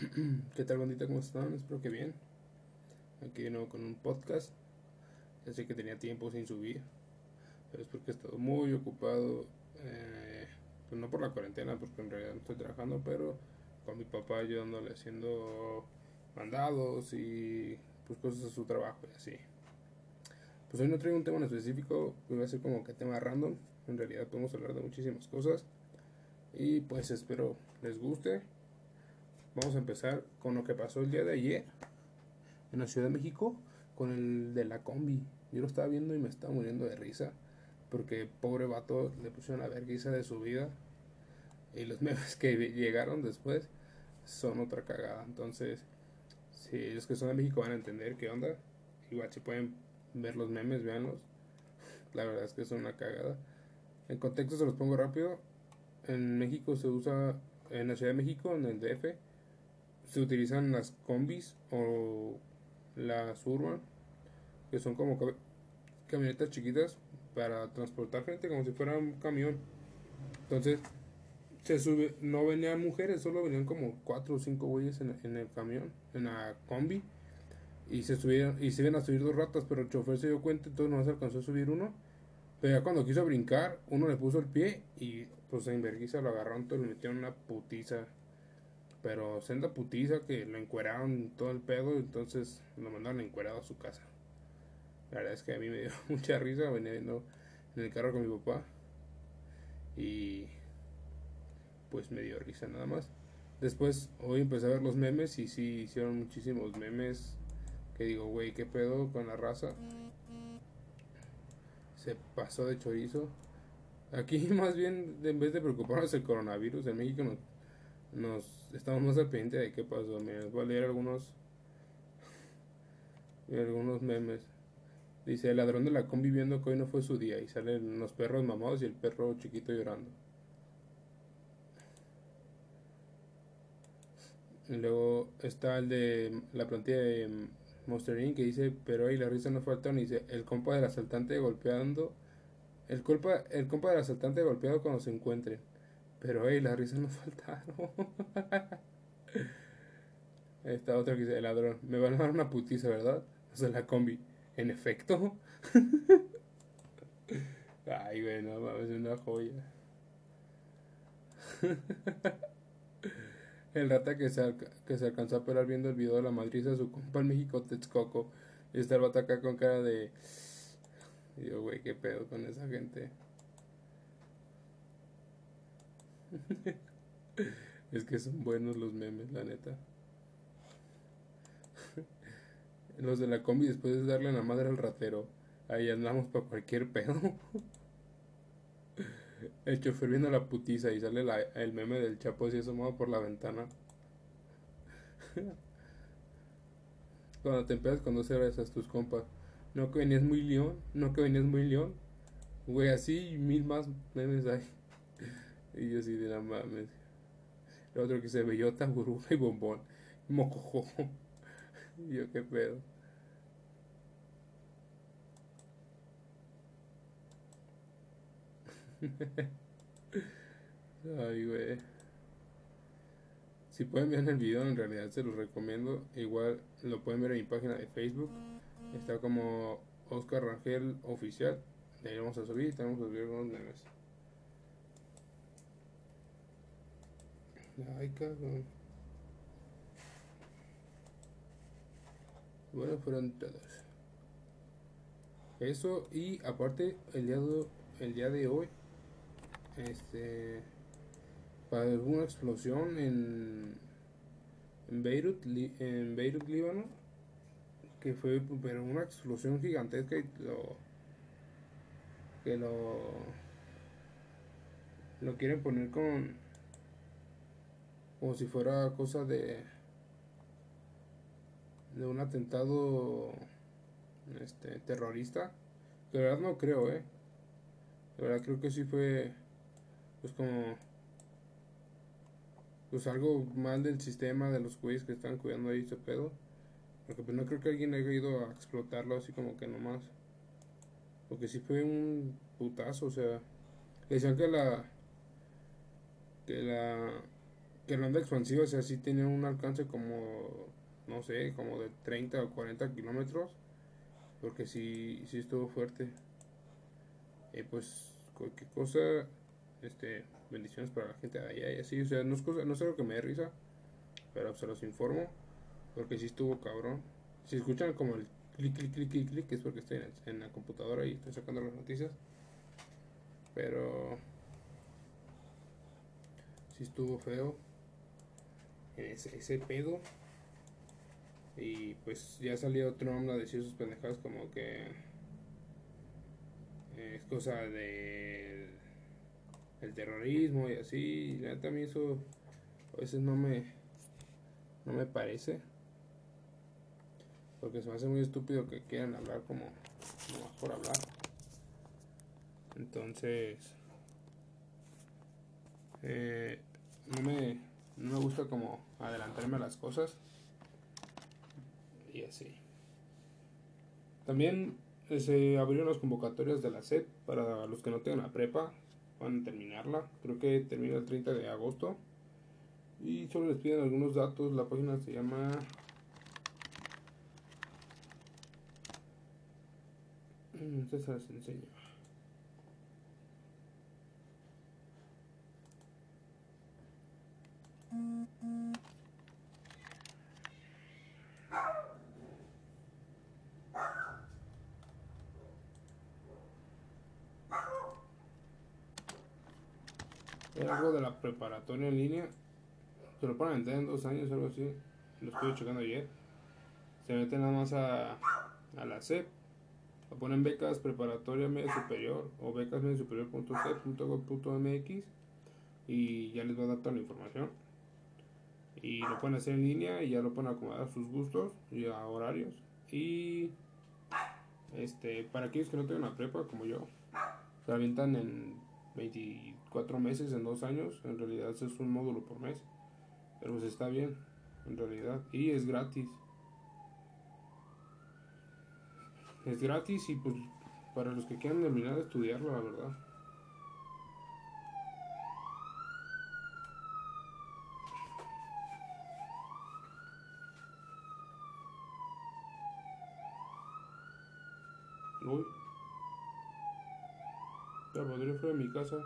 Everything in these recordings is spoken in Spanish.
¿Qué tal, bandita? ¿Cómo están? Espero que bien. Aquí de nuevo con un podcast. Ya sé que tenía tiempo sin subir, pero es porque he estado muy ocupado. Eh, pues no por la cuarentena, porque en realidad no estoy trabajando, pero con mi papá ayudándole haciendo mandados y pues cosas de su trabajo y así. Pues hoy no traigo un tema en específico, voy a ser como que tema random. En realidad podemos hablar de muchísimas cosas. Y pues espero les guste. Vamos a empezar con lo que pasó el día de ayer en la Ciudad de México con el de la combi. Yo lo estaba viendo y me estaba muriendo de risa porque pobre vato le pusieron la vergüenza de su vida y los memes que llegaron después son otra cagada. Entonces, si los que son de México van a entender qué onda, igual si pueden ver los memes, véanlos. La verdad es que son una cagada. En contexto se los pongo rápido. En México se usa, en la Ciudad de México, en el DF, se utilizan las combis o las urban, que son como camionetas chiquitas para transportar gente como si fuera un camión. Entonces, se sube, no venían mujeres, solo venían como cuatro o cinco güeyes en, en, el camión, en la combi. Y se subieron, y se iban a subir dos ratas, pero el chofer se dio cuenta, entonces no se alcanzó a subir uno. Pero ya cuando quiso brincar, uno le puso el pie y pues en vergüenza lo agarraron, entonces le metieron una putiza pero senda putiza que lo encueraron todo el pedo, entonces lo mandaron encuerado a su casa. La verdad es que a mí me dio mucha risa veniendo en el carro con mi papá. Y pues me dio risa nada más. Después hoy empecé a ver los memes y sí hicieron muchísimos memes que digo, güey, ¿qué pedo con la raza? Se pasó de chorizo. Aquí más bien, en vez de preocuparnos el coronavirus, en México nos nos estamos más al pendiente de qué pasó. Mira, voy a leer algunos algunos memes. Dice, el ladrón de la combi viendo que hoy no fue su día y salen los perros mamados y el perro chiquito llorando. Luego está el de la plantilla de Monster que dice, pero ahí la risa no falta. Y dice, el compa del asaltante golpeando. El, culpa, el compa del asaltante golpeado cuando se encuentren. Pero, hey, las risas no faltaron. Esta otra que dice, el ladrón, me van a dar una putiza, ¿verdad? O sea, la combi. En efecto. Ay, güey, no mames, es una joya. el rata que se, que se alcanzó a pelar viendo el video de la madriza de su compa en México, Texcoco. Y está el vato acá con cara de... Yo, güey, qué pedo con esa gente. es que son buenos los memes, la neta. los de la combi después de darle la madre al ratero. Ahí andamos para cualquier pedo. El chofer viendo la putiza y sale el meme del chapo así asomado por la ventana. Cuando te empiezas con dos cervezas tus compas. No que venías muy león, no que venías muy león. Güey, así mil más memes hay. Y yo así de la mames. El otro que se bellota, burbuja y bombón. Mocojo. Y yo qué pedo. Ay, güey. Si pueden ver el video, en realidad se los recomiendo. Igual lo pueden ver en mi página de Facebook. Está como Oscar Rangel Oficial. Le vamos a subir. Tenemos que subir unos memes. Bueno, fueron todos. Eso y aparte el día de, el día de hoy este para una explosión en en Beirut en Beirut Líbano que fue pero una explosión gigantesca y lo que lo lo quieren poner con como si fuera cosa de de un atentado este terrorista. De verdad no creo eh de verdad creo que sí fue pues como pues algo mal del sistema de los güeyes que están cuidando ahí ese pedo. Porque pues no creo que alguien haya ido a explotarlo así como que nomás. Porque sí fue un putazo o sea decían que la que la que la onda expansiva, o sea, sí tenía un alcance como, no sé, como de 30 o 40 kilómetros, porque sí, sí estuvo fuerte. Y pues, cualquier cosa, este, bendiciones para la gente de allá y así, o sea, no es, cosa, no es algo que me dé risa, pero se los informo, porque sí estuvo cabrón. Si escuchan como el clic, clic, clic, clic, clic, es porque estoy en, en la computadora y estoy sacando las noticias, pero sí estuvo feo ese, ese pedo. Y pues ya salió Trump a decir sus pendejadas como que es cosa de el terrorismo y así. Y mí eso a veces no me no me parece. Porque se me hace muy estúpido que quieran hablar como, como por hablar. Entonces, eh, no me, no me gusta como adelantarme a las cosas. Y así. También se abrieron las convocatorias de la SEP para los que no tengan la prepa. Van a terminarla. Creo que termina el 30 de agosto. Y solo les piden algunos datos. La página se llama... Entonces se las enseño. Era algo de la preparatoria en línea. Se lo ponen a vender en dos años, algo así. Lo estuve checando ayer. Se meten nada más a, a la SEP. Lo ponen becas preparatoria media superior o becas media superior.cep.gov.mx y ya les va a dar toda la información. Y lo pueden hacer en línea y ya lo pueden acomodar a sus gustos y a horarios. Y este para aquellos que no tengan la prepa como yo, se avientan en 24 meses, en dos años. En realidad es un módulo por mes. Pero pues está bien, en realidad. Y es gratis. Es gratis y pues para los que quieran terminar de estudiarlo, la verdad. Uy. La podría fuera de mi casa.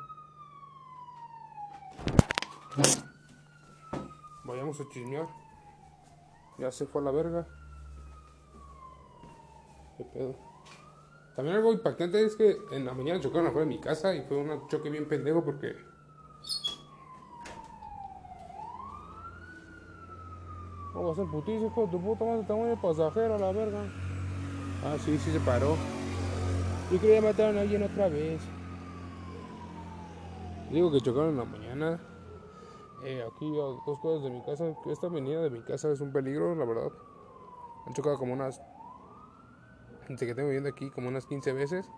Vayamos a chismear. Ya se fue a la verga. ¿Qué pedo? También algo impactante es que en la mañana chocaron afuera de mi casa y fue un choque bien pendejo porque. ¿Cómo va a ser putizo, hijo de tu puta madre? De pasajero a la verga. Ah, sí, sí se paró. Yo quería matar a alguien otra vez. Digo que chocaron en la mañana. Eh, aquí a dos cosas de mi casa. Esta avenida de mi casa es un peligro, la verdad. Han chocado como unas. Desde que tengo viviendo aquí, como unas 15 veces.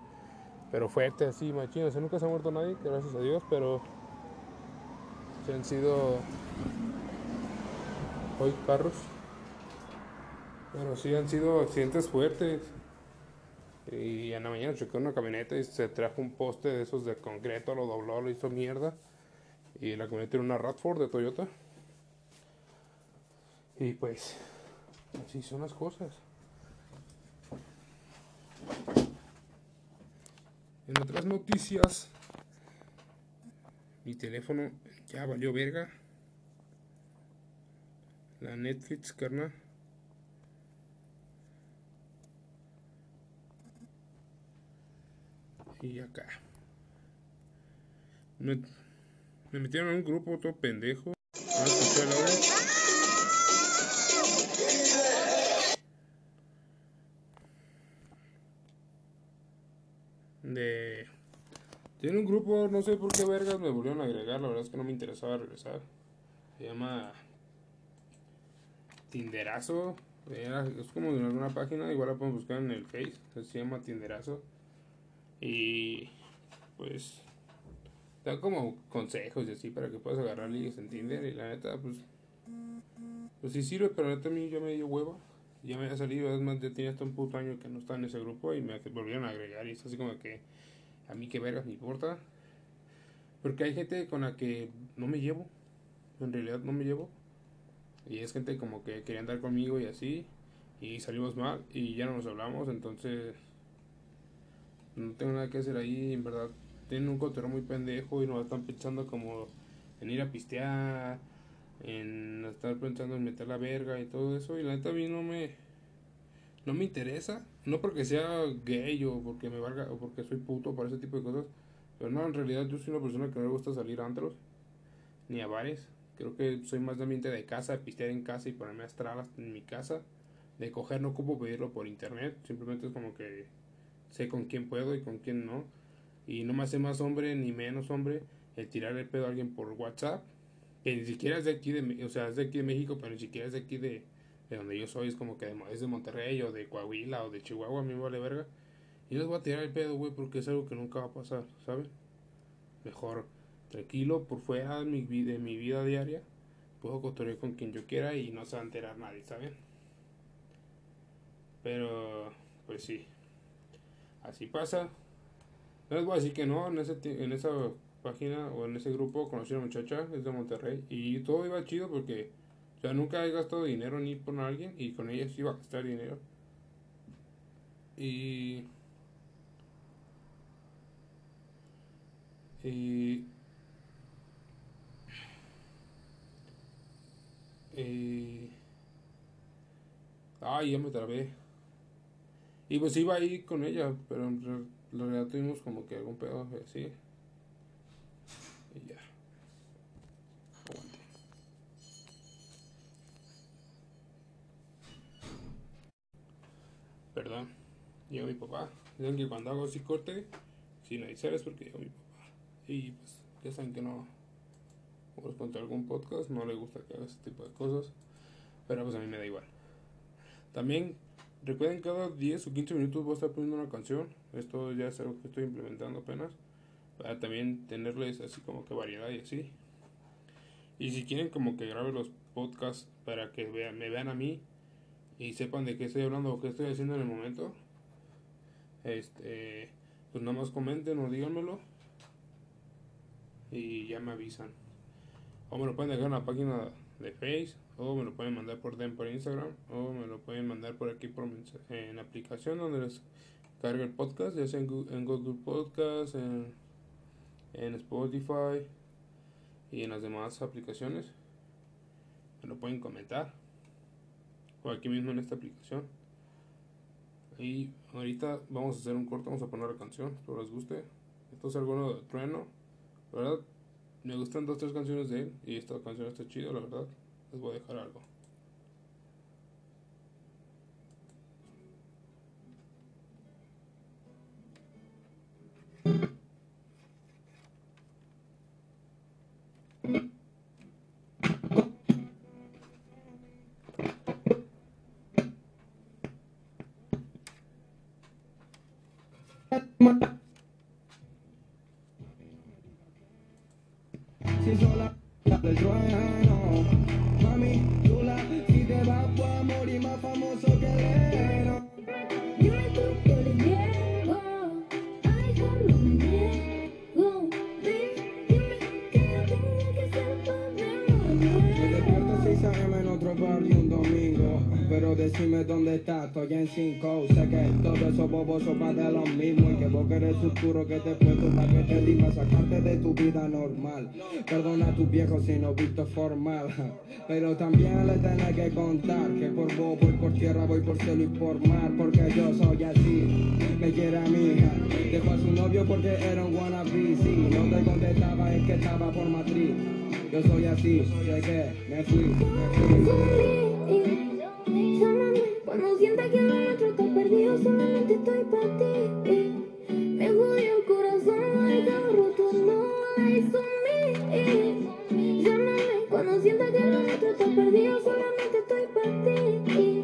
Pero fuerte, así, machino. O sea, nunca se ha muerto nadie, gracias a Dios. Pero. Se han sido. Hoy carros. Pero sí han sido accidentes fuertes. Y en la mañana chocó una camioneta y se trajo un poste de esos de concreto, lo dobló, lo hizo mierda. Y la camioneta era una Radford de Toyota. Y pues, así son las cosas. En otras noticias, mi teléfono ya valió verga. La Netflix, carnal. Y acá. Me, me metieron a un grupo todo pendejo. ¿Vas a escuchar ahora? De. Tiene un grupo, no sé por qué vergas me volvieron a agregar, la verdad es que no me interesaba regresar. Se llama Tinderazo. Era- es como de alguna página, igual la pueden buscar en el Face. Se llama Tinderazo. Y pues dan como consejos y así para que puedas agarrar ligues en Tinder. Y la neta, pues, pues sí sirve, pero neta a mí ya me dio hueva. Ya me había salido, además ya tenía hasta un puto año que no estaba en ese grupo y me volvieron a agregar. Y es así como que a mí que vergas me importa. Porque hay gente con la que no me llevo. en realidad no me llevo. Y es gente como que quería andar conmigo y así. Y salimos mal y ya no nos hablamos, entonces no tengo nada que hacer ahí, en verdad. Tienen un cotorreo muy pendejo y nos están pensando como en ir a pistear, en estar pensando en meter la verga y todo eso. Y la neta a mí no me, no me interesa. No porque sea gay o porque me valga o porque soy puto para ese tipo de cosas. Pero no, en realidad yo soy una persona que no le gusta salir a antros ni a bares. Creo que soy más de ambiente de casa, de pistear en casa y ponerme astral en mi casa. De coger no ocupo pedirlo por internet. Simplemente es como que sé con quién puedo y con quién no. Y no me hace más hombre ni menos hombre el tirar el pedo a alguien por WhatsApp. Que ni siquiera es de aquí, de, o sea, es de aquí de México, pero ni siquiera es de aquí de, de donde yo soy. Es como que es de Monterrey o de Coahuila o de Chihuahua, a mí me vale verga. Y les voy a tirar el pedo, güey, porque es algo que nunca va a pasar, ¿saben? Mejor tranquilo por fuera de mi, de mi vida diaria. Puedo cotorrear con quien yo quiera y no se va a enterar nadie, ¿saben? Pero, pues sí. Así pasa. No les voy a decir que no, en, ese, en esa página o en ese grupo conocí a una muchacha, es de Monterrey, y todo iba chido porque, o sea, nunca he gastado dinero ni por alguien y con ella sí iba a gastar dinero. Y Y, y, ay, ya me trabé. Y pues iba ahí con ella, pero en realidad tuvimos como que algún pedo así. Y ya. Aguante. Perdón. Llegó mi papá. Dicen que cuando hago así corte, sin avisar es porque llegó mi papá. Y pues ya saben que no contar algún podcast, no le gusta que haga ese tipo de cosas, pero pues a mí me da igual. También recuerden cada 10 o 15 minutos voy a estar poniendo una canción, esto ya es algo que estoy implementando apenas, para también tenerles así como que variedad y así. Y si quieren como que grabe los podcasts para que vean, me vean a mí y sepan de qué estoy hablando o qué estoy haciendo en el momento, este, pues nada más comenten o díganmelo y ya me avisan. O me lo pueden dejar en la página de Face, o me lo pueden mandar por DM por Instagram, o me lo pueden mandar por aquí por en la aplicación donde les carga el podcast, ya sea en Google, Podcast, en, en Spotify y en las demás aplicaciones. Me lo pueden comentar. O aquí mismo en esta aplicación. Y ahorita vamos a hacer un corto, vamos a poner la canción, espero les guste. Esto es algo de trueno. Verdad, me gustan dos tres canciones de él y esta canción está chida, la verdad. Les voy a dejar algo. si dónde estás, estoy en 5 Sé que todos esos bobos son de lo mismo Y que vos querés futuro que te puesto para que te diga Sacarte de tu vida normal. Perdona a tu viejo si no visto formal Pero también le tenés que contar Que por vos voy por tierra, voy por cielo y por mar Porque yo soy así, me quiere a mi hija. Dejó a su novio porque era un wannabe Si no te contestaba es que estaba por matriz Yo soy así, sé que me fui, me fui cuando sienta que lo nuestro está perdido, solamente estoy para ti.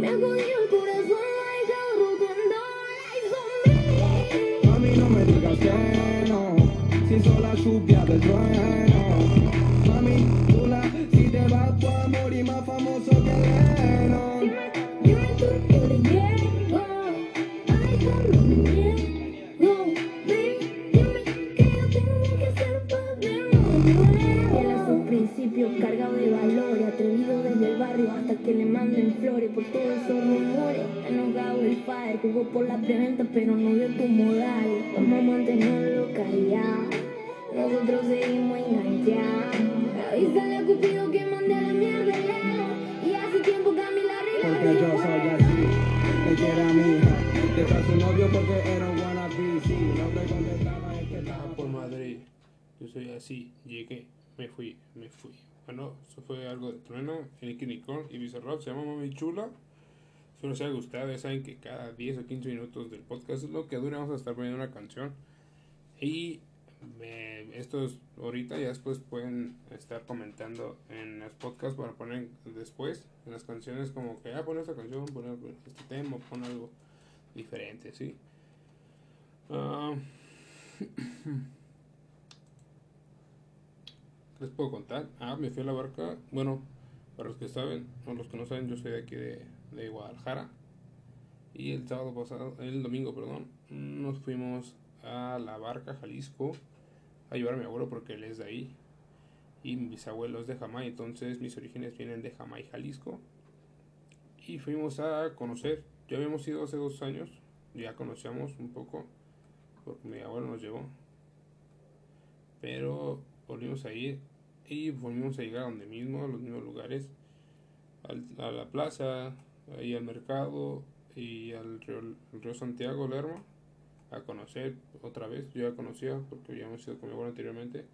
Me jodió el corazón, dejado roto, no la hizo mí. Mami, no me digas que no, si sola lluvia del trueno. Por todos esos rumores. Enojado el padre, jugó por la preventa, pero no dio tu modal. Vamos a mantenerlo callado. Nosotros seguimos enganchados. Avísale a Cupido que mande a la mierda el lado. Y hace tiempo cambié la regla. Porque yo soy así, le quiere a mi hija. Dejó a su novio porque era un wannabe. Sí, no sé dónde estaba, es que Ah, estaba por Madrid. Yo soy así, llegué, me fui, me fui. Bueno, eso fue algo de trueno, Nicky Nicole y Bizarrap, se llama Mami Chula. Espero les haya gustado, ya saben que cada 10 o 15 minutos del podcast es lo que dura, vamos a estar poniendo una canción. Y estos ahorita ya después pueden estar comentando en los podcasts para poner después en las canciones como que, ah, pon esta canción, pon este tema, pon algo diferente, ¿sí? ¿Qué les puedo contar? Ah, me fui a la barca. Bueno, para los que saben, o los que no saben, yo soy de aquí de, de Guadalajara. Y el sábado pasado, el domingo, perdón, nos fuimos a la barca, Jalisco, a llevar a mi abuelo porque él es de ahí. Y mis abuelos de Jamay, entonces mis orígenes vienen de Jamay, Jalisco. Y fuimos a conocer, ya habíamos ido hace dos años, ya conocíamos un poco, porque mi abuelo nos llevó. Pero volvimos a ir y volvimos a llegar a donde mismo, a los mismos lugares, al- a la plaza, ahí al mercado y al río, Santiago, Lerma, a conocer otra vez. Yo ya conocía porque habíamos ido con mi abuelo anteriormente.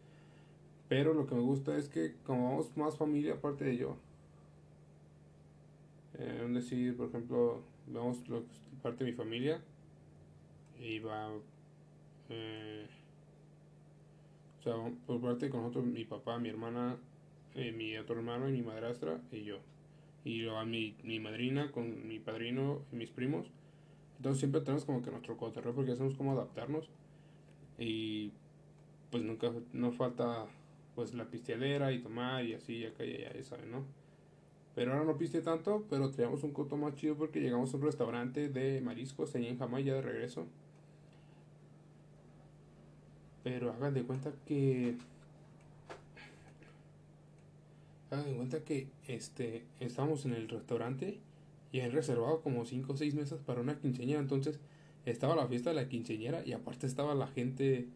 Pero lo que me gusta es que como vamos más familia aparte de yo. Eh, decir, por ejemplo, vamos lo, parte de mi familia y va... eh, o sea, por parte con nosotros, mi papá, mi hermana, eh, mi otro hermano y mi madrastra y yo. Y luego a mi, mi madrina con mi padrino y mis primos. Entonces siempre tenemos como que nuestro cotorreo porque hacemos como adaptarnos. Y pues nunca, no falta pues la pisteadera y tomar y así, acá y allá, ya saben, ¿no? Pero ahora no piste tanto, pero traíamos un coto más chido porque llegamos a un restaurante de mariscos ahí en Jamaica de regreso. Pero hagan de cuenta que. Hagan de cuenta que este estábamos en el restaurante y han reservado como 5 o 6 mesas para una quinceañera. Entonces estaba la fiesta de la quinceañera y aparte estaba la gente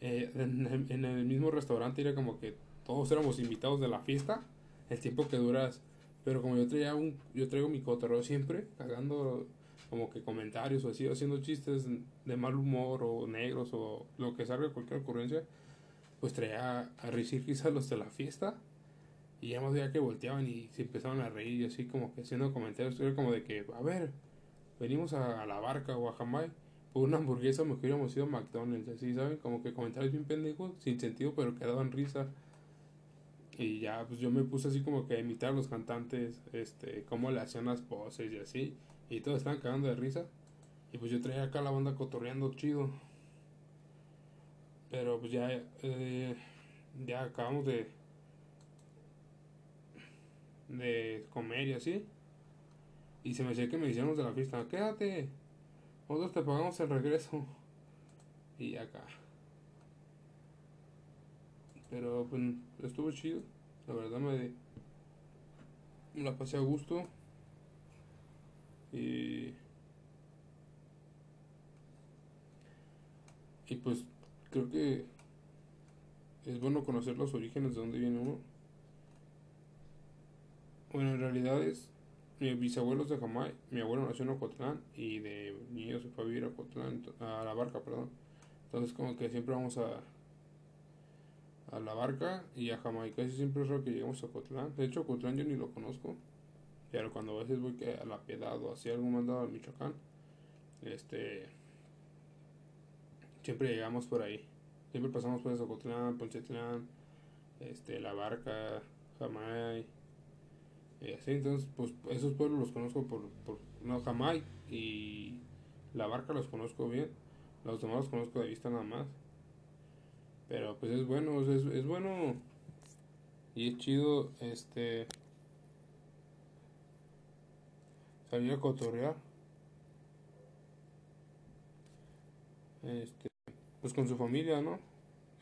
eh, en, el- en el mismo restaurante. Era como que todos éramos invitados de la fiesta. El tiempo que duras. Pero como yo traía un, yo traigo mi cotorreo siempre, cagando como que comentarios o así, haciendo chistes de mal humor o negros o lo que salga cualquier ocurrencia, pues traía a risir quizás los de la fiesta y ya más veía que volteaban y se empezaban a reír y así como que haciendo comentarios, era como de que, a ver, venimos a, a la barca o a Jamaica por una hamburguesa, mejor hubiéramos ido a McDonald's, así, ¿saben? Como que comentarios bien pendejos, sin sentido, pero que daban risa. Y ya, pues yo me puse así como que a imitar a los cantantes, este, cómo le hacían las poses y así. Y todos estaban cagando de risa. Y pues yo traía acá la banda cotorreando chido. Pero pues ya, eh, ya acabamos de, de comer y así. Y se me hacía que me hicieron los de la fiesta, quédate, nosotros te pagamos el regreso. Y acá. Pero pues estuvo chido. La verdad me, me la pasé a gusto. Y, y pues creo que es bueno conocer los orígenes de dónde viene uno. Bueno, en realidad es mi bisabuelo de Jamaica, mi abuelo nació en Ocotlán y de niño se fue a vivir a Ocotlán, a la barca, perdón. Entonces como que siempre vamos a a la barca y a Jamaica casi siempre es raro que llegamos a Ocotlán. De hecho, Ocotlán yo ni lo conozco. Pero cuando a veces voy a la Piedad o así algún mandado a Michoacán, este siempre llegamos por ahí. Siempre pasamos por Ocotlán, Ponchetlán, este, la barca, Jamay. Y así, entonces, pues esos pueblos los conozco por, por no, Jamay y la barca los conozco bien. Los demás los conozco de vista nada más. Pero pues es bueno, es, es bueno y es chido este salir a cotorrear. Este, pues con su familia, ¿no?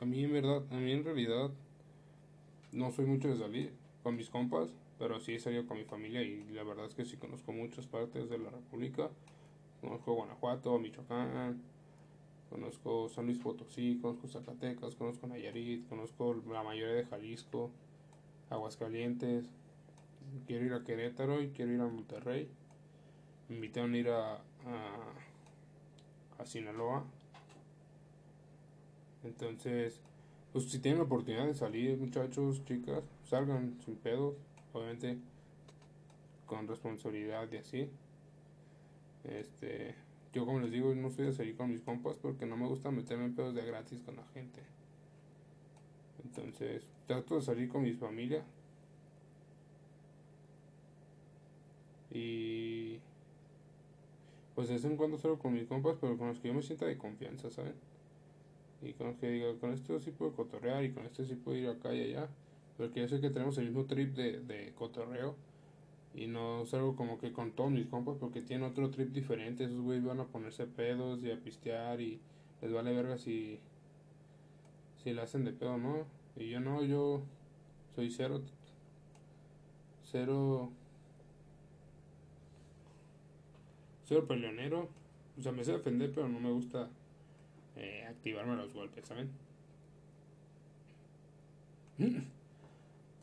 A mí en verdad, a mí en realidad no soy mucho de salir con mis compas. pero sí he salido con mi familia y la verdad es que sí conozco muchas partes de la República. Conozco Guanajuato, Michoacán, conozco San Luis Potosí, conozco Zacatecas, conozco Nayarit, conozco la mayoría de Jalisco, Aguascalientes. Quiero ir a Querétaro y quiero ir a Monterrey. Me invitaron a ir a, a, a Sinaloa. Entonces, pues si tienen la oportunidad de salir, muchachos, chicas, salgan sin pedos, obviamente con responsabilidad y así. Este, yo como les digo, no soy de salir con mis compas porque no me gusta meterme en pedos de gratis con la gente. Entonces, trato de salir con mi familia. Y pues de vez en cuando salgo con mis compas, pero con los que yo me sienta de confianza, ¿saben? Y con los que diga, con esto sí puedo cotorrear y con esto sí puedo ir acá y allá. Porque yo sé que tenemos el mismo trip de, de cotorreo. Y no salgo como que con todos mis compas porque tienen otro trip diferente. Esos güeyes van a ponerse pedos y a pistear y les vale verga si, si le hacen de pedo, ¿no? Y yo no, yo soy cero, cero, cero peleonero. O sea, me sé defender, pero no me gusta eh, activarme los golpes, ¿saben?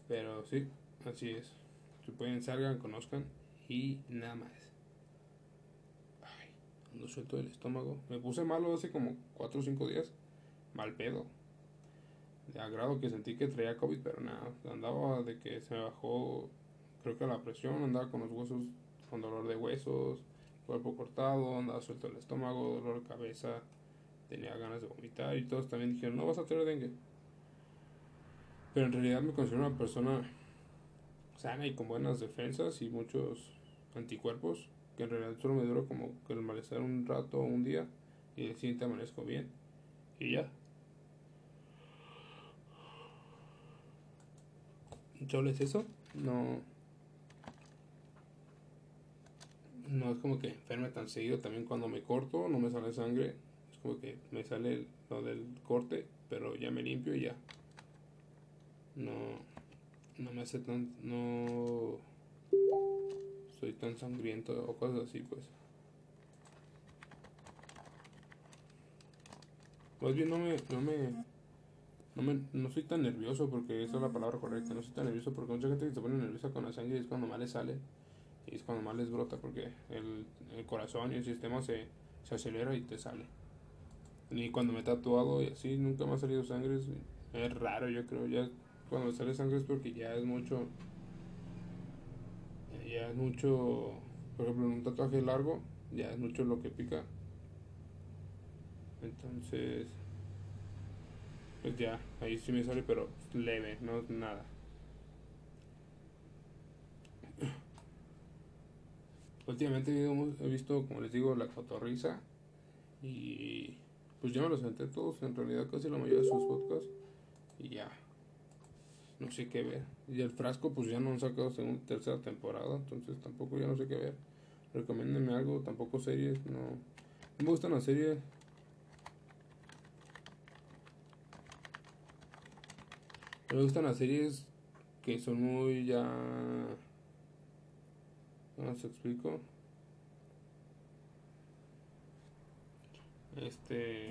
Pero sí, así es. Si pueden, salgan, conozcan y nada más. Ay, ando suelto del estómago. Me puse malo hace como 4 o 5 días. Mal pedo. De agrado que sentí que traía COVID, pero nada. Andaba de que se me bajó, creo que la presión. Andaba con los huesos, con dolor de huesos, cuerpo cortado. Andaba suelto del estómago, dolor de cabeza. Tenía ganas de vomitar y todos también dijeron, no vas a tener dengue. Pero en realidad me considero una persona sana y con buenas defensas y muchos anticuerpos, que en realidad solo me duró como que el malestar un rato un día y el siguiente amanezco bien. Y ya. ¿Solo es eso? No. No es como que enferme tan seguido. También cuando me corto no me sale sangre. Es como que me sale lo del corte, pero ya me limpio y ya. No no me hace tan no soy tan sangriento o cosas así pues más bien no me no me no me no soy tan nervioso porque esa es la palabra correcta no soy tan nervioso porque mucha gente que se pone nerviosa con la sangre es cuando más le sale y es cuando más les brota porque el, el corazón y el sistema se, se acelera y te sale. Ni cuando me he tatuado y así nunca me ha salido sangre es, es raro yo creo. Ya cuando sale sangre es porque ya es mucho ya es mucho por ejemplo en un tatuaje largo ya es mucho lo que pica. Entonces pues ya ahí sí me sale pero leve no nada últimamente he visto como les digo la cotorriza y pues ya me los senté todos en realidad casi la mayoría de sus podcasts y ya no sé qué ver. Y el frasco, pues ya no han sacado segunda, tercera temporada, entonces tampoco ya no sé qué ver. Recomiéndenme algo, tampoco series, no. Me gustan las series. Me gustan las series que son muy ya. ¿Cómo se explico? Este.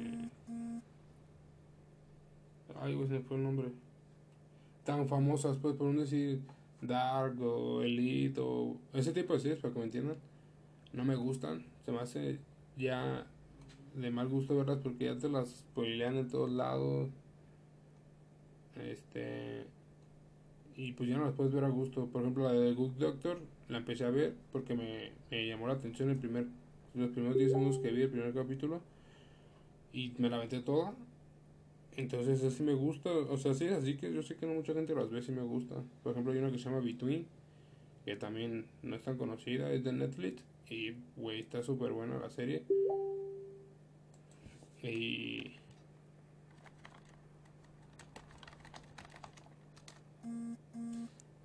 Ay, güey, se me fue el nombre tan famosas, pues, por un decir Dark o Elite o ese tipo de series, para que me entiendan, no me gustan. Se me hace ya de mal gusto verlas porque ya te las spoilean en todos lados. Este. Y pues ya no las puedes ver a gusto. Por ejemplo, la de Good Doctor la empecé a ver porque me, llamó la atención el primer, los primeros 10 segundos que vi el primer capítulo. Y me la aventé toda entonces así me gusta, o sea, sí, así que yo sé que no mucha gente las ve, sí me gusta. Por ejemplo, hay una que se llama Between, que también no es tan conocida, es de Netflix, y güey, está súper buena la serie. Y...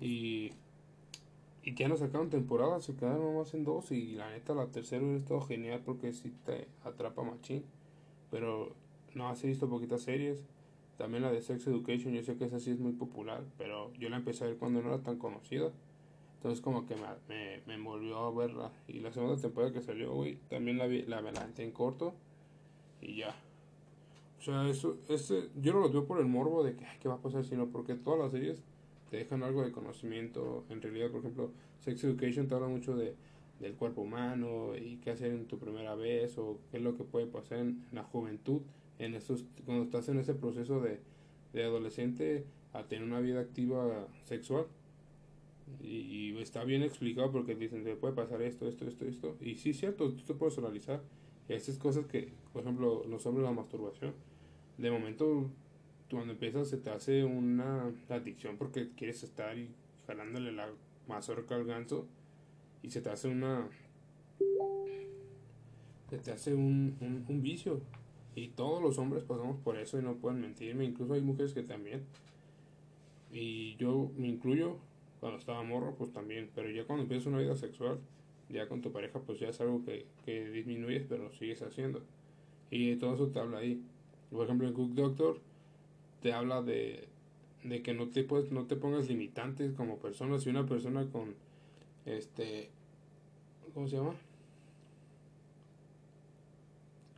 Y... Ya no sacaron temporada, se quedaron más en dos y la neta la tercera hubiera estado genial porque si te atrapa machín. Pero no, he visto poquitas series. También la de Sex Education, yo sé que esa sí es muy popular, pero yo la empecé a ver cuando no era tan conocida. Entonces como que me, me, me envolvió a verla. Y la segunda temporada que salió, güey, también la vi, la me la en corto. Y ya. O sea, eso, ese, yo no lo veo por el morbo de que, ay, ¿qué va a pasar? Sino porque todas las series te dejan algo de conocimiento. En realidad, por ejemplo, Sex Education te habla mucho de, del cuerpo humano y qué hacer en tu primera vez o qué es lo que puede pasar en, la juventud, en esos, cuando estás en ese proceso de, de adolescente a tener una vida activa sexual. Y, está bien explicado porque dicen, te puede pasar esto, esto, esto, esto. Y sí, cierto, tú te puedes analizar. Y estas cosas que, por ejemplo, los hombres la masturbación, de momento cuando empiezas se te hace una adicción porque quieres estar y jalándole la mazorca al ganso y se te hace una se te hace un, un, vicio. Y todos los hombres pasamos por eso y no pueden mentirme incluso hay mujeres que también. Y yo me incluyo cuando estaba morro pues también pero ya cuando empiezas una vida sexual ya con tu pareja pues ya es algo que, que disminuyes pero lo sigues haciendo. Y todo eso te habla ahí. Por ejemplo en Cook Doctor te habla de, de que no te puedes, no te pongas limitantes como persona. Si una persona con este ¿cómo se llama?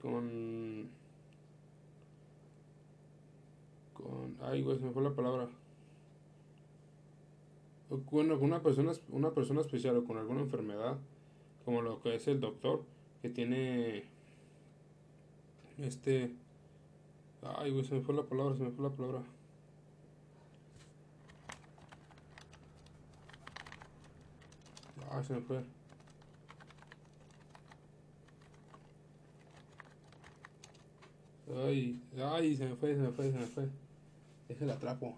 Con con ay güey, se me fue la palabra. Bueno, con una persona una persona especial o con alguna enfermedad, como lo que es el doctor que tiene este Ay, güey, se me fue la palabra, se me fue la palabra. Ay, se me fue. Ay, ay, se me fue, se me fue, se me fue. Déjala atrapo.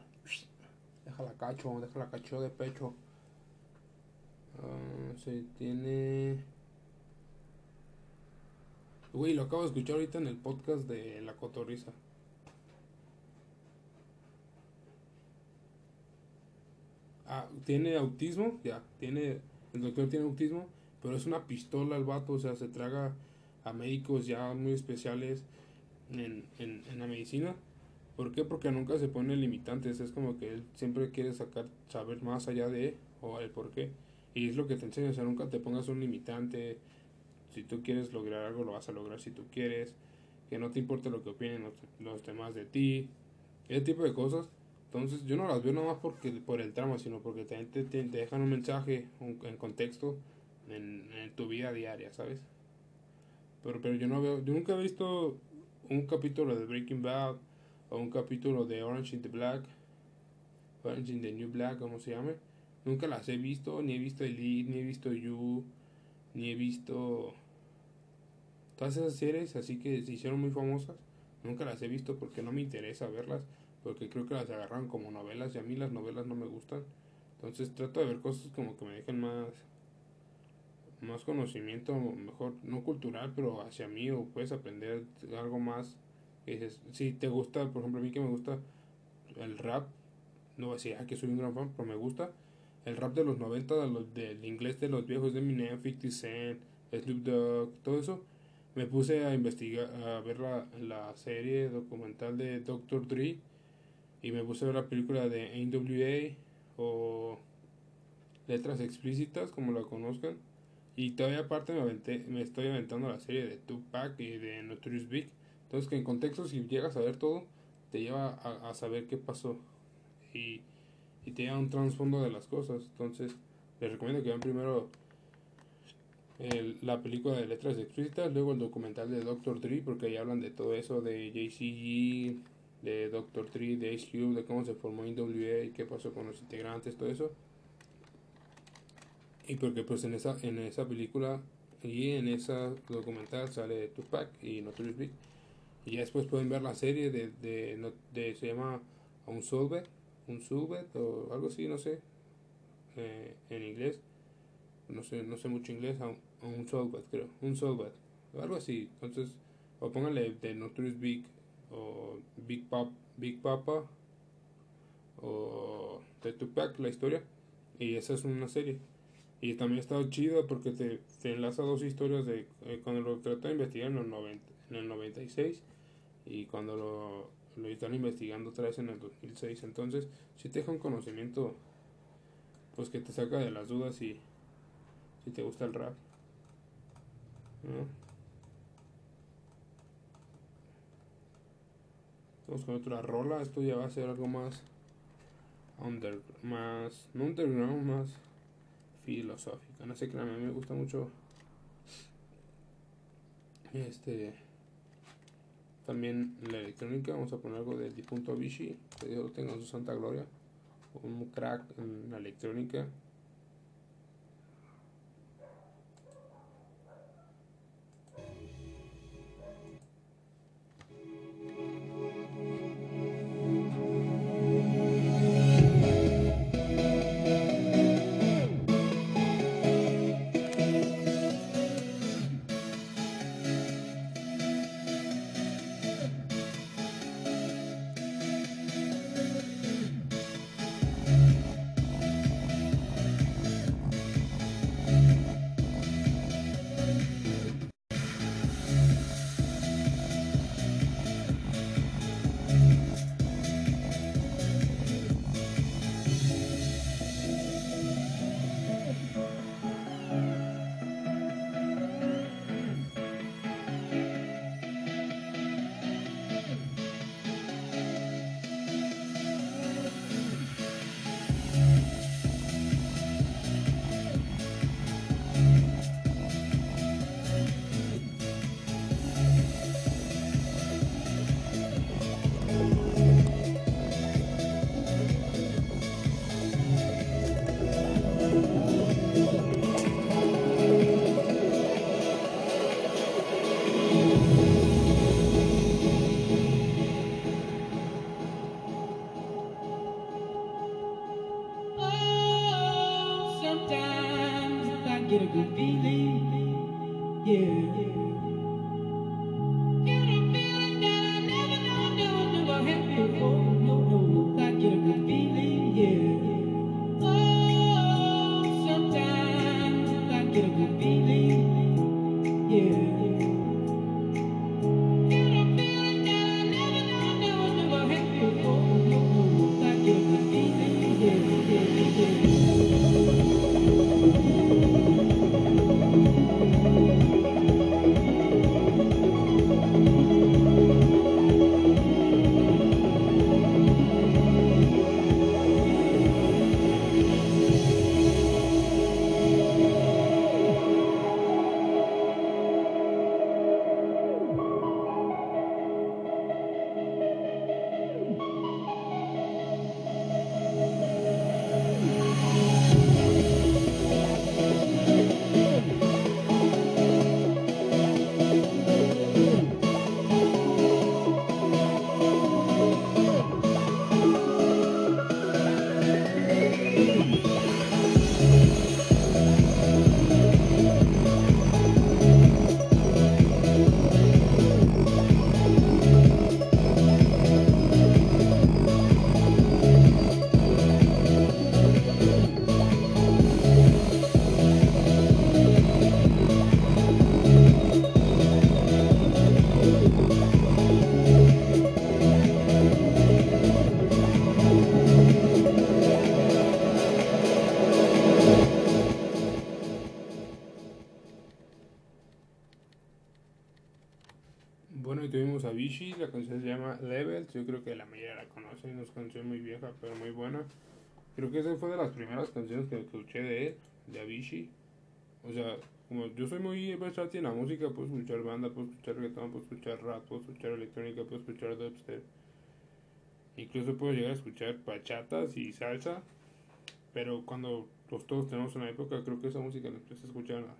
Déjala cacho, déjala cacho de pecho. Uh, se tiene. Güey, lo acabo de escuchar ahorita en el podcast de La Cotorriza. Ah, tiene autismo, ya, tiene, el doctor tiene autismo, pero es una pistola el vato, o sea, se traga a médicos ya muy especiales en, en, la medicina. ¿Por qué? Porque nunca se pone limitantes, es como que él siempre quiere sacar, saber más allá de, o el por qué. Y es lo que te enseña, o sea, nunca te pongas un limitante. Si tú quieres lograr algo, lo vas a lograr si tú quieres. Que no te importe lo que opinen los, los demás de ti. Ese tipo de cosas entonces yo no las veo nada más porque, por el trama, sino porque te, dejan un mensaje en contexto en, en, tu vida diaria, ¿sabes? Pero, pero yo no veo, yo nunca he visto un capítulo de Breaking Bad o un capítulo de Orange in the Black, Orange in the New Black, como se llame. Nunca las he visto, ni he visto Elite, ni he visto You, ni he visto todas esas series, así que se hicieron muy famosas. Nunca las he visto porque no me interesa verlas porque creo que las agarran como novelas y a mí las novelas no me gustan. Entonces trato de ver cosas como que me dejen más más conocimiento, mejor no cultural, pero hacia mí o puedes aprender algo más si te gusta, por ejemplo, a mí que me gusta el rap, no voy a decir ah, que soy un gran fan, pero me gusta el rap de los 90, de los, del inglés de los viejos de Eminem, 50 Cent, Snoop Dogg, todo eso. Me puse a investigar, a ver la, la serie documental de Dr. Dre y me puse a ver la película de NWA o letras explícitas como la conozcan. Y todavía aparte me aventé, me estoy aventando la serie de Tupac y de Notorious Big. Entonces que en contexto si llegas a ver todo te lleva a, a saber qué pasó. Y, y te lleva un trasfondo de las cosas. Entonces les recomiendo que vean primero la película de letras explícitas luego el documental de Dr. Dre porque ahí hablan de todo eso de JCG de Doctor Tree, de Ace Cube, de cómo se formó NWA y qué pasó con los integrantes, todo eso. Y porque pues en esa, en esa película y en esa documental sale Tupac y Notorious Big. Y ya después pueden ver la serie de, de, de se llama Unsolved, Unsolved o algo así, no sé, eh, en inglés. No sé, no sé mucho inglés, Unsolved creo, Unsolved, algo así. Entonces, o pónganle de Notorious Big o Big, Pop, Big Papa o de Tupac, la historia. Y esa es una serie. Y también ha estado chido porque te, te enlaza dos historias de eh, cuando lo trató de investigar en, los 90, en el 96 y cuando lo, lo están investigando otra vez en el 2006. Entonces, si te deja un conocimiento pues que te saca de las dudas si, si te gusta el rap. ¿no? Vamos con otra rola. Esto ya va a ser algo más under, más no underground, más filosófica. No sé qué a mí me gusta mucho este también la electrónica. Vamos a poner algo del difunto Avicii, que Dios lo tenga en su santa gloria. Un crack en la electrónica. Que la mayoría la conocen, es una canción muy vieja, pero muy buena. Creo que esa fue de las primeras canciones que escuché de él, de Avicii. O sea, como yo soy muy versátil en la música, puedo escuchar banda, puedo escuchar reggaetón, puedo escuchar rap, puedo escuchar electrónica, puedo escuchar dubstep. Incluso puedo llegar a escuchar bachatas y salsa. Pero cuando pues, todos tenemos una época, creo que esa música la empecé a escuchar en la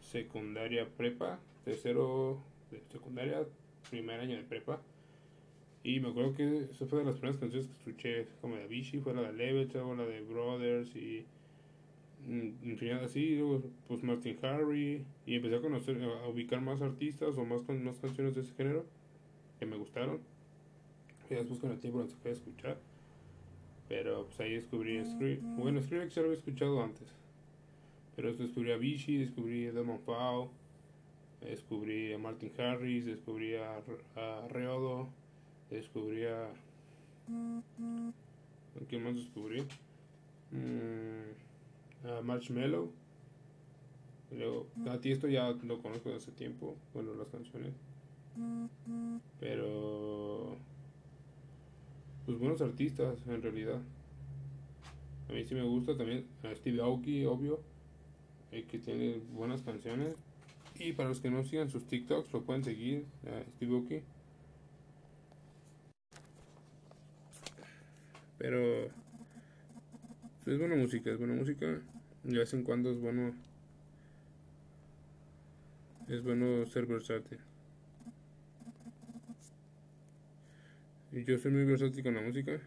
secundaria prepa, tercero de secundaria, primer año de prepa. Y me acuerdo que esa fue de las primeras canciones que escuché, como de Avicii, fue la de luego la de Brothers y mm, infinidad así, y luego pues Martin Harry, y empecé a conocer, a ubicar más artistas o más, más canciones de ese género que me gustaron. Y después con el tiempo las dejé de escuchar. Pero pues ahí descubrí Skrillex. Bueno, Skrillex ya lo había escuchado antes. Pero descubrí a Vichy, descubrí a Demon Pau, descubrí a Martin Harris, descubrí a Reodo, descubrí a... ¿a ¿Quién más descubrí? mm, a Marshmello. Y luego, a ti esto ya lo conozco de hace tiempo, bueno, las canciones. Pero, pues buenos artistas en realidad. A mí sí me gusta también a Steve Aoki, obvio, que tiene buenas canciones. Y para los que no sigan sus TikToks, lo pueden seguir a Steve Aoki. Pero es buena música, es buena música. De vez en cuando es bueno. Es bueno ser versátil. Y yo soy muy versátil con la música.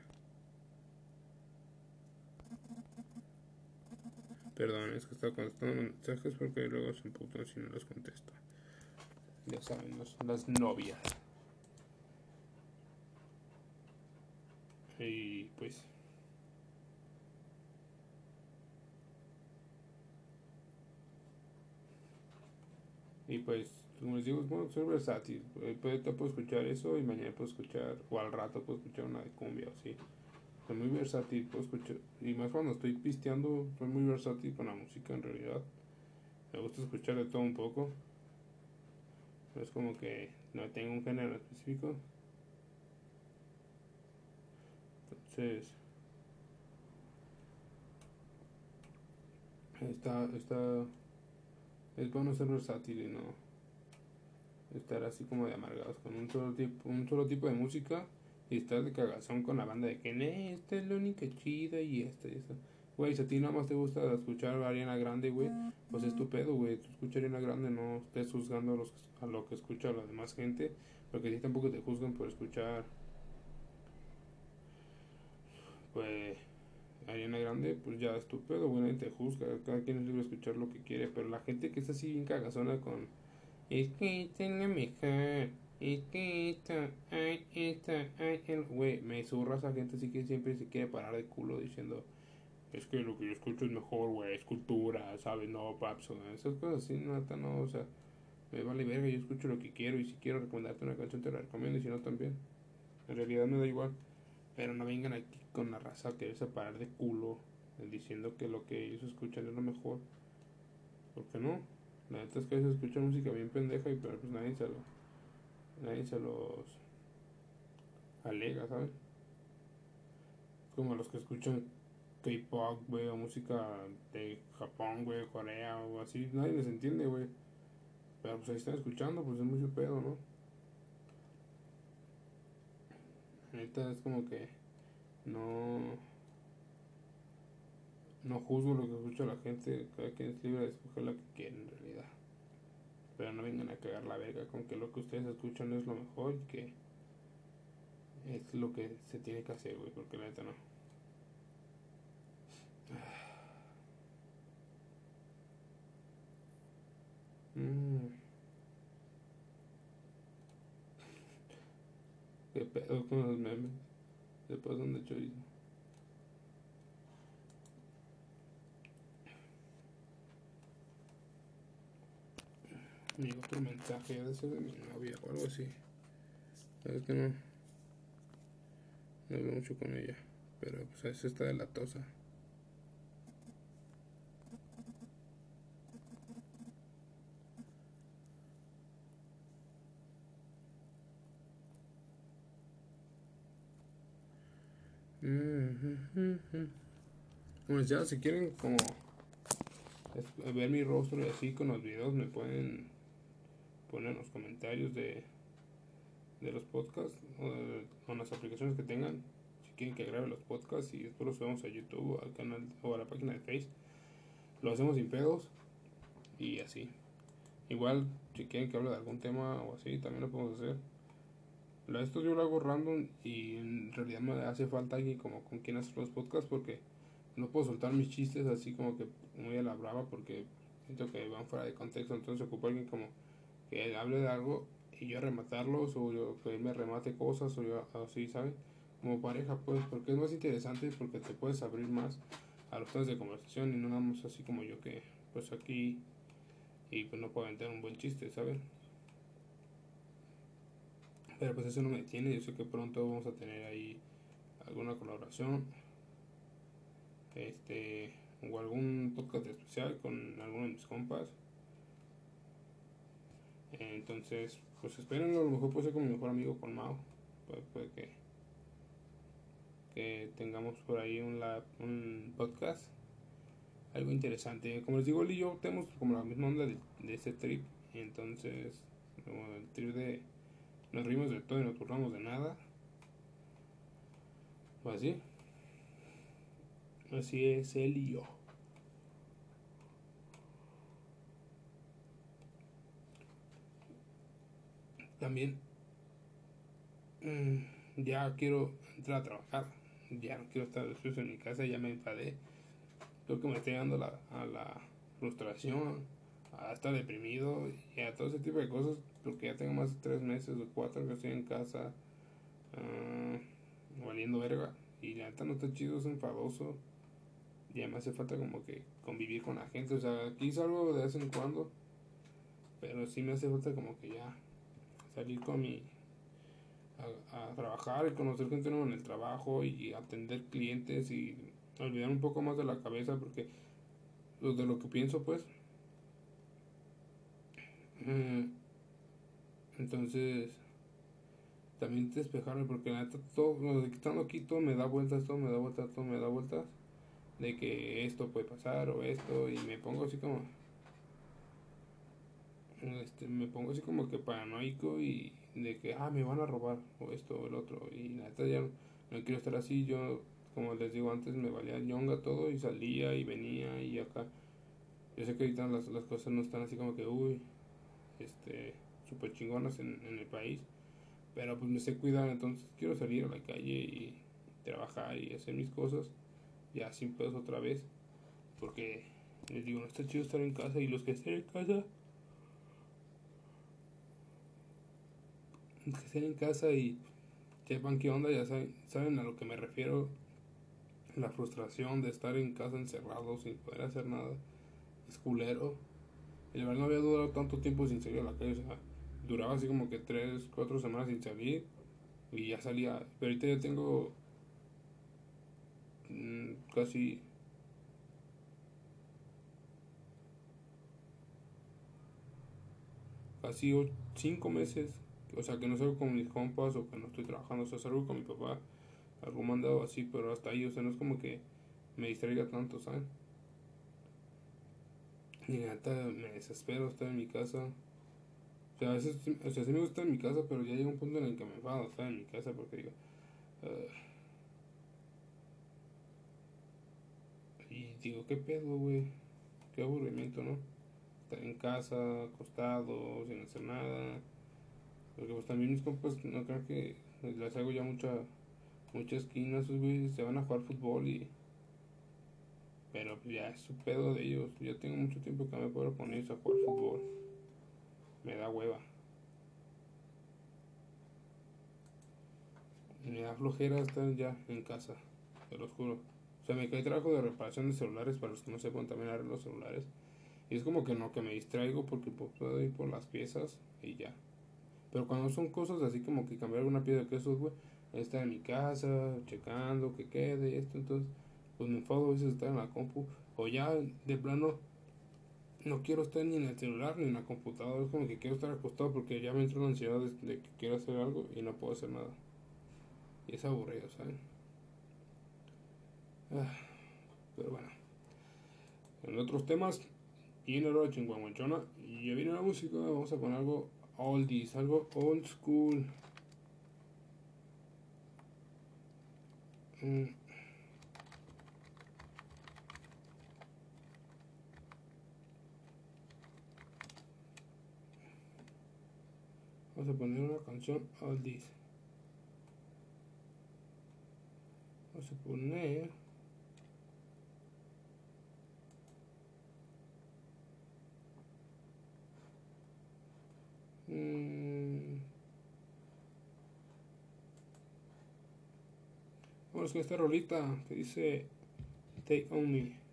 Perdón, es que estaba contestando mensajes porque luego se emputan si no los contesto. Ya saben, las novias. Y pues. Y pues, como les digo, bueno ser versátil. Eh, puede- te puedo escuchar eso y mañana puedo escuchar, o al rato puedo escuchar una de cumbia así. Soy muy versátil, puedo escuchar. Y más cuando estoy pisteando, soy muy versátil con la música en realidad. Me gusta escuchar de todo un poco. No es como que no tengo un género específico. Entonces, está, está, es bueno ser versátil y no estar así como de amargados con un solo tipo, un solo tipo de música y estar de cagazón con la banda de que "Nee, esta es la única chida y esta y esta. Güey, si a ti nada más te gusta escuchar a Ariana Grande, güey, pues es tu pedo, güey. Tú escuchas a Ariana Grande, no estés juzgando a, los, a lo que escucha la demás gente, porque si tampoco te juzgan por escuchar, pues, Ariana Grande, pues ya es tu pedo, te juzga. Cada quien es libre de escuchar lo que quiere, pero la gente que está así bien cagazona con. Es que es la mejor. Es que esta, ay, esta, ay, el. Güey, me zurra esa gente así que siempre se quiere parar de culo diciendo. Es que lo que yo escucho es mejor, güey, es cultura, ¿sabes? No, paps, esas cosas así, neta, no, o sea, me vale verga, yo escucho lo que quiero y si quiero recomendarte una canción te la recomiendo y si no también. En realidad me da igual, pero no vengan aquí con la raza a quererse parar de culo eh, diciendo que lo que ellos escuchan es lo mejor. Porque no, la neta es que ellos escuchan música bien pendeja y pero pues nadie se lo, nadie se los alega, ¿sabes? Como los que escuchan K-pop, güey, o música de Japón, güey, Corea o así, nadie les entiende, güey. Pero pues ahí están escuchando, pues es mucho pedo, ¿no? Neta es como que no no juzgo lo que escucha la gente, cada quien es libre de escoger lo que quiere en realidad. Pero no vengan a cagar la verga con que lo que ustedes escuchan es lo mejor y que es lo que se tiene que hacer, güey, porque la neta no. Mm. ¿Qué pedo con los memes? Se pasan de chorizo. Llegó otro mensaje, debe ser de mi novia o algo así. Sabes que no. No hablo mucho con ella. Pero pues eso está de la tosa. Les decía, si quieren como es- ver mi rostro y así con los videos, me pueden poner en los comentarios de, de los podcasts o de- las aplicaciones que tengan. Si quieren que grabe los podcasts y después los subamos a YouTube al canal o a la página de Facebook, lo hacemos sin pedos y así. Igual, si quieren que hable de algún tema o así, también lo podemos hacer. La- Esto yo lo hago random y en realidad me hace falta alguien como con quien hacer los podcasts porque no puedo soltar mis chistes así como que muy a la brava porque siento que van fuera de contexto. Entonces ocupo alguien como que hable de algo y yo rematarlos o yo, que me remate cosas o yo así, ¿sabes? Como pareja, pues, porque es más interesante porque te puedes abrir más a los temas de conversación y no nada más así como yo que pues aquí y pues no puedo aventar un buen chiste, ¿sabes? Pero pues eso no me detiene, yo sé que pronto vamos a tener ahí alguna colaboración. este o algún podcast especial con alguno de mis compas. Entonces, pues espérenlo, a lo mejor puede ser con mi mejor amigo con Mao. Puede, puede que, tengamos por ahí un, lab- un podcast. Algo interesante. Como les digo, él y yo tenemos como la misma onda de, de ese trip. Entonces, el trip de nos rimos de todo y nos burlamos de nada. O así. Así es él y yo. También mm, ya quiero entrar a trabajar. Ya no quiero estar después en mi casa, ya me enfadé. Creo que me estoy dando la, a la frustración, a estar deprimido y a todo ese tipo de cosas. Porque ya tengo más de tres meses o cuatro que estoy en casa, ah, valiendo verga. Y la neta no está chido, es enfadoso. Ya me hace falta como que convivir con la gente. O sea, aquí salgo de vez en cuando. Pero sí me hace falta como que ya salir con mi... A, trabajar y conocer gente nueva en el trabajo y atender clientes y olvidar un poco más de la cabeza porque de lo que pienso pues eh, entonces también despejarme porque la neta todo estando aquí todo me da vueltas todo me da vueltas todo me da vueltas de que esto puede pasar o esto y me pongo así como este, me pongo así como que paranoico y de que ah me van a robar o esto o el otro y la neta ya no, no quiero estar así yo como les digo antes me valía ñonga todo y salía y venía y acá yo sé que ahorita las, las cosas no están así como que uy este super chingonas en, en el país pero pues me sé cuidar entonces quiero salir a la calle y trabajar y hacer mis cosas ya sin pedos otra vez porque les digo no está chido estar en casa y los que estén en casa que estén en casa y sepan qué onda, ya saben, saben a lo que me refiero. La frustración de estar en casa encerrado sin poder hacer nada es culero. La verdad no había durado tanto tiempo sin salir a la calle, o sea, duraba así como que 3, 4 semanas sin salir y ya salía. Pero ahorita ya tengo mm, casi casi 5 meses o sea, que no salgo con mis compas o que no estoy trabajando, o sea, salgo con mi papá, algo mandado así, pero hasta ahí, o sea, no es como que me distraiga tanto, ¿saben? Y neta me desespero estar en mi casa. O sea, a veces, o sea, sí me gusta en mi casa, pero ya llega un punto en el que me enfado estar en mi casa porque digo, y digo, ¿qué pedo, güey? Qué aburrimiento, ¿no? Estar en casa, acostado, sin hacer nada. Porque pues también mis compas no creo que les hago ya mucha mucha esquina, esos güeyes se van a jugar fútbol y pero pues, ya es su pedo de ellos. Yo tengo mucho tiempo que me puedo poner a jugar fútbol. Me da hueva. Me da flojera estar ya en casa, te lo juro. O sea, me cae trabajo de reparación de celulares, para los que no sepan también arreglo los celulares. Y es como que no, que me distraigo porque pues, puedo ir por las piezas y ya. Pero cuando son cosas así como que cambiar una pieza de quesos, güey, estar en mi casa, checando que quede esto, entonces, pues me enfado a veces estar en la compu. O ya de plano, no quiero estar ni en el celular ni en la computadora, es como que quiero estar acostado porque ya me entró la ansiedad de, que quiero hacer algo y no puedo hacer nada. Y es aburrido, ¿saben? Ah, pero bueno. En otros temas, viene la hora chinguamuchona y ya viene la música, vamos a poner algo oldies, algo old school. Mm. Vamos a poner una canción oldies. Vamos a poner Mm. Vamos con esta rolita que dice Take on Me.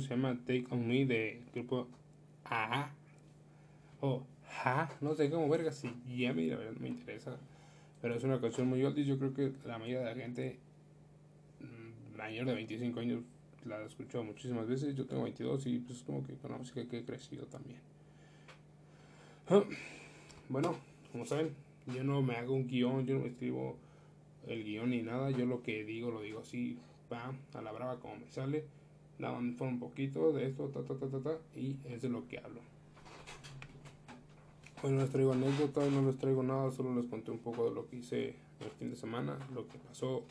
Se llama Take On Me de grupo A. O Ja, no sé cómo verga si ya me, verdad me interesa. Pero es una canción muy oldies. Yo creo que la mayoría de la gente mm, mayor de 25 años la he escuchado muchísimas veces. Yo tengo 22 y pues como que con la música que he crecido también. Ah, Bueno, como saben, yo no me hago un guion, yo no escribo el guion ni nada. Yo lo que digo lo digo así, pam, a la brava como me sale. Informo un poquito de esto, ta, ta, ta, ta, ta, y es de lo que hablo. Hoy no les traigo anécdotas, no les traigo nada, solo les conté un poco de lo que hice el fin de semana, lo que pasó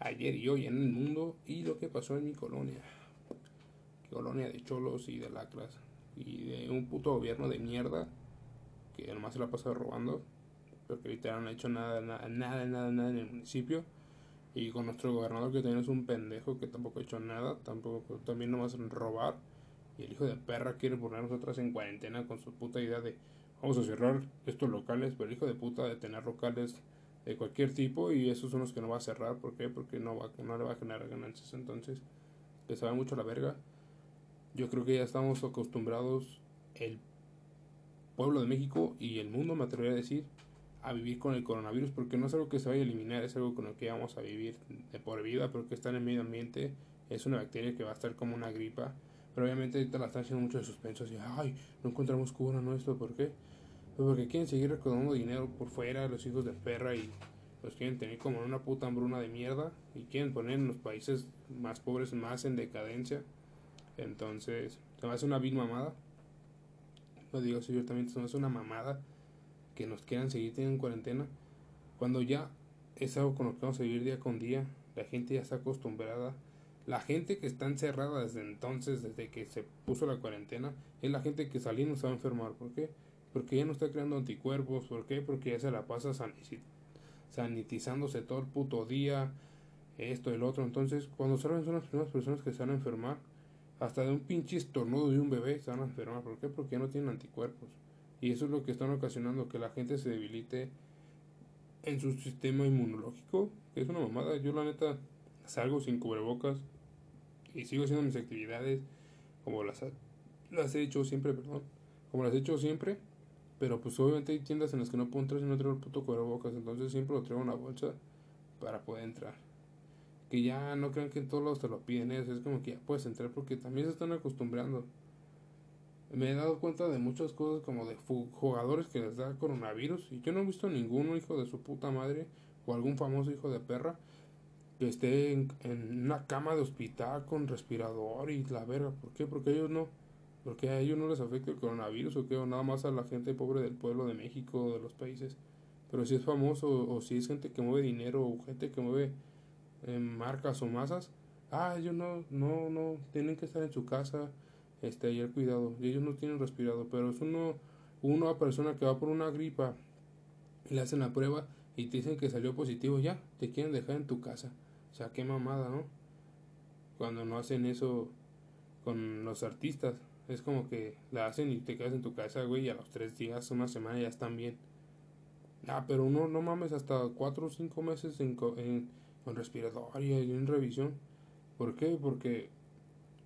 ayer y hoy en el mundo y lo que pasó en mi colonia. Colonia de cholos y de lacras y de un puto gobierno de mierda que nomás se la pasa robando, porque literal no ha hecho nada, nada, nada, nada, nada en el municipio. Y con nuestro gobernador que también es un pendejo que tampoco ha hecho nada, tampoco también nomás robar. Y el hijo de perra quiere ponernos otras en cuarentena con su puta idea de vamos a cerrar estos locales, pero el hijo de puta de tener locales de cualquier tipo y esos son los que no va a cerrar, ¿por qué? Porque no va, no le va a generar ganancias, entonces le sabe mucho la verga. Yo creo que ya estamos acostumbrados el pueblo de México y el mundo, me atrevería a decir, a vivir con el coronavirus, porque no es algo que se vaya a eliminar, es algo con lo que vamos a vivir de por vida, porque está en el medio ambiente, es una bacteria que va a estar como una gripa, pero obviamente ahorita la están haciendo mucho de suspenso, así, ay, no encontramos cura, no esto, ¿por qué? Pues porque quieren seguir recaudando dinero por fuera, los hijos de perra, y los quieren tener como en una puta hambruna de mierda, y quieren poner en los países más pobres más en decadencia, entonces, se me hace una vil mamada, lo digo así abiertamente, se me hace una mamada que nos quieran seguir teniendo en cuarentena cuando ya es algo con lo que vamos a vivir día con día. La gente ya está acostumbrada. La gente que está encerrada desde entonces, desde que se puso la cuarentena, es la gente que salió y no va a enfermar. ¿Por qué? Porque ya no está creando anticuerpos. ¿Por qué? Porque ya se la pasa sanitizándose todo el puto día. Esto y lo otro. Entonces, cuando salgan son las primeras personas que se van a enfermar. Hasta de un pinche estornudo de un bebé se van a enfermar. ¿Por qué? Porque ya no tienen anticuerpos. Y eso es lo que están ocasionando que la gente se debilite en su sistema inmunológico. Es una mamada. Yo la neta salgo sin cubrebocas y sigo haciendo mis actividades como las, las he hecho siempre, perdón. Como las he hecho siempre. Pero pues obviamente hay tiendas en las que no puedo entrar si no traigo el puto cubrebocas. Entonces siempre lo traigo en la bolsa para poder entrar. Que ya no crean que en todos lados te lo piden. ¿eh? Es como que ya puedes entrar porque también se están acostumbrando me he dado cuenta de muchas cosas como de jugadores que les da coronavirus y yo no he visto ninguno hijo de su puta madre o algún famoso hijo de perra que esté en, una cama de hospital con respirador y la verga. ¿Por qué? Porque ellos no. Porque a ellos no les afecta el coronavirus o qué, nada más a la gente pobre del pueblo de México o de los países. Pero si es famoso o si es gente que mueve dinero o gente que mueve eh, marcas o masas, ah, ellos no, no, no, tienen que estar en su casa este, y cuidado. Y ellos no tienen respirado, pero es uno, una persona que va por una gripa le hacen la prueba y te dicen que salió positivo, ya, te quieren dejar en tu casa. O sea, qué mamada, ¿no? Cuando no hacen eso con los artistas, es como que la hacen y te quedas en tu casa, güey, y a los tres días, una semana ya están bien. Ah, pero no, no mames, hasta cuatro o cinco meses en, en, con respirador y en revisión. ¿Por qué? Porque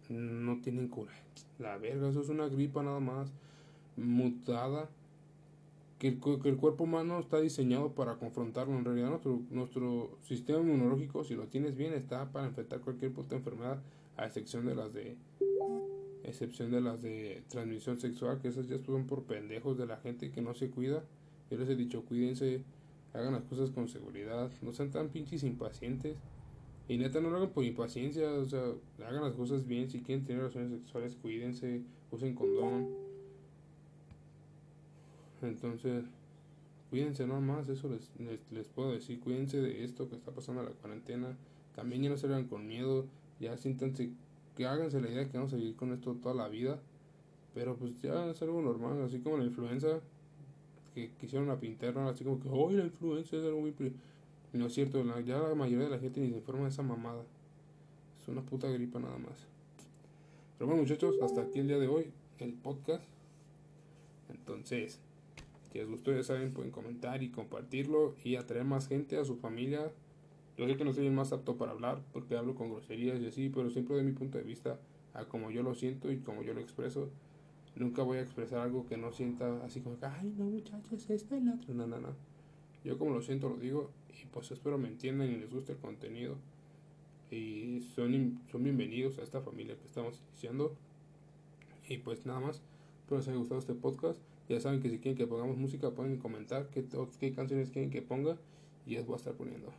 no tienen cura. La verga, eso es una gripa nada más mutada. Que el, que el cuerpo humano está diseñado para confrontarlo. En realidad, nuestro, nuestro sistema inmunológico, si lo tienes bien, está para enfrentar cualquier puta enfermedad, a excepción de las de excepción de las de transmisión sexual, que esas ya son por pendejos de la gente que no se cuida. Yo les he dicho, cuídense, hagan las cosas con seguridad, no sean tan pinches impacientes. Y neta, no lo hagan por impaciencia, o sea, hagan las cosas bien. Si quieren tener relaciones sexuales, cuídense, usen condón. Entonces, cuídense nada más, eso les, les, puedo decir. Cuídense de esto que está pasando la cuarentena. También ya no se con miedo, ya siéntanse, que háganse la idea de que vamos a vivir con esto toda la vida. Pero pues ya es algo normal, así como la influenza, que quisieron a pintarla así como que, hoy la influenza es algo muy... pri-". No es cierto, la- ya la mayoría de la gente ni se informa de esa mamada. Es una puta gripa nada más. Pero bueno muchachos, hasta aquí el día de hoy, el podcast. Entonces, si les gustó ya saben, pueden comentar y compartirlo y atraer más gente a su familia Yo sé que no soy el más apto para hablar porque hablo con groserías y así, pero siempre de mi punto de vista a como yo lo siento y como yo lo expreso. Nunca voy a expresar algo que no sienta así como que, ay, no, muchachos, este el otro. No, no, no. Yo como lo siento lo digo y pues espero me entiendan y les guste el contenido. Y son, son bienvenidos a esta familia que estamos iniciando. Y pues nada más, espero les haya gustado este podcast. Ya saben que si quieren que pongamos música pueden comentar qué, qué canciones quieren que ponga y las voy a estar poniendo.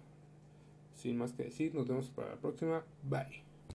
Sin más que decir, nos vemos para la próxima. Bye.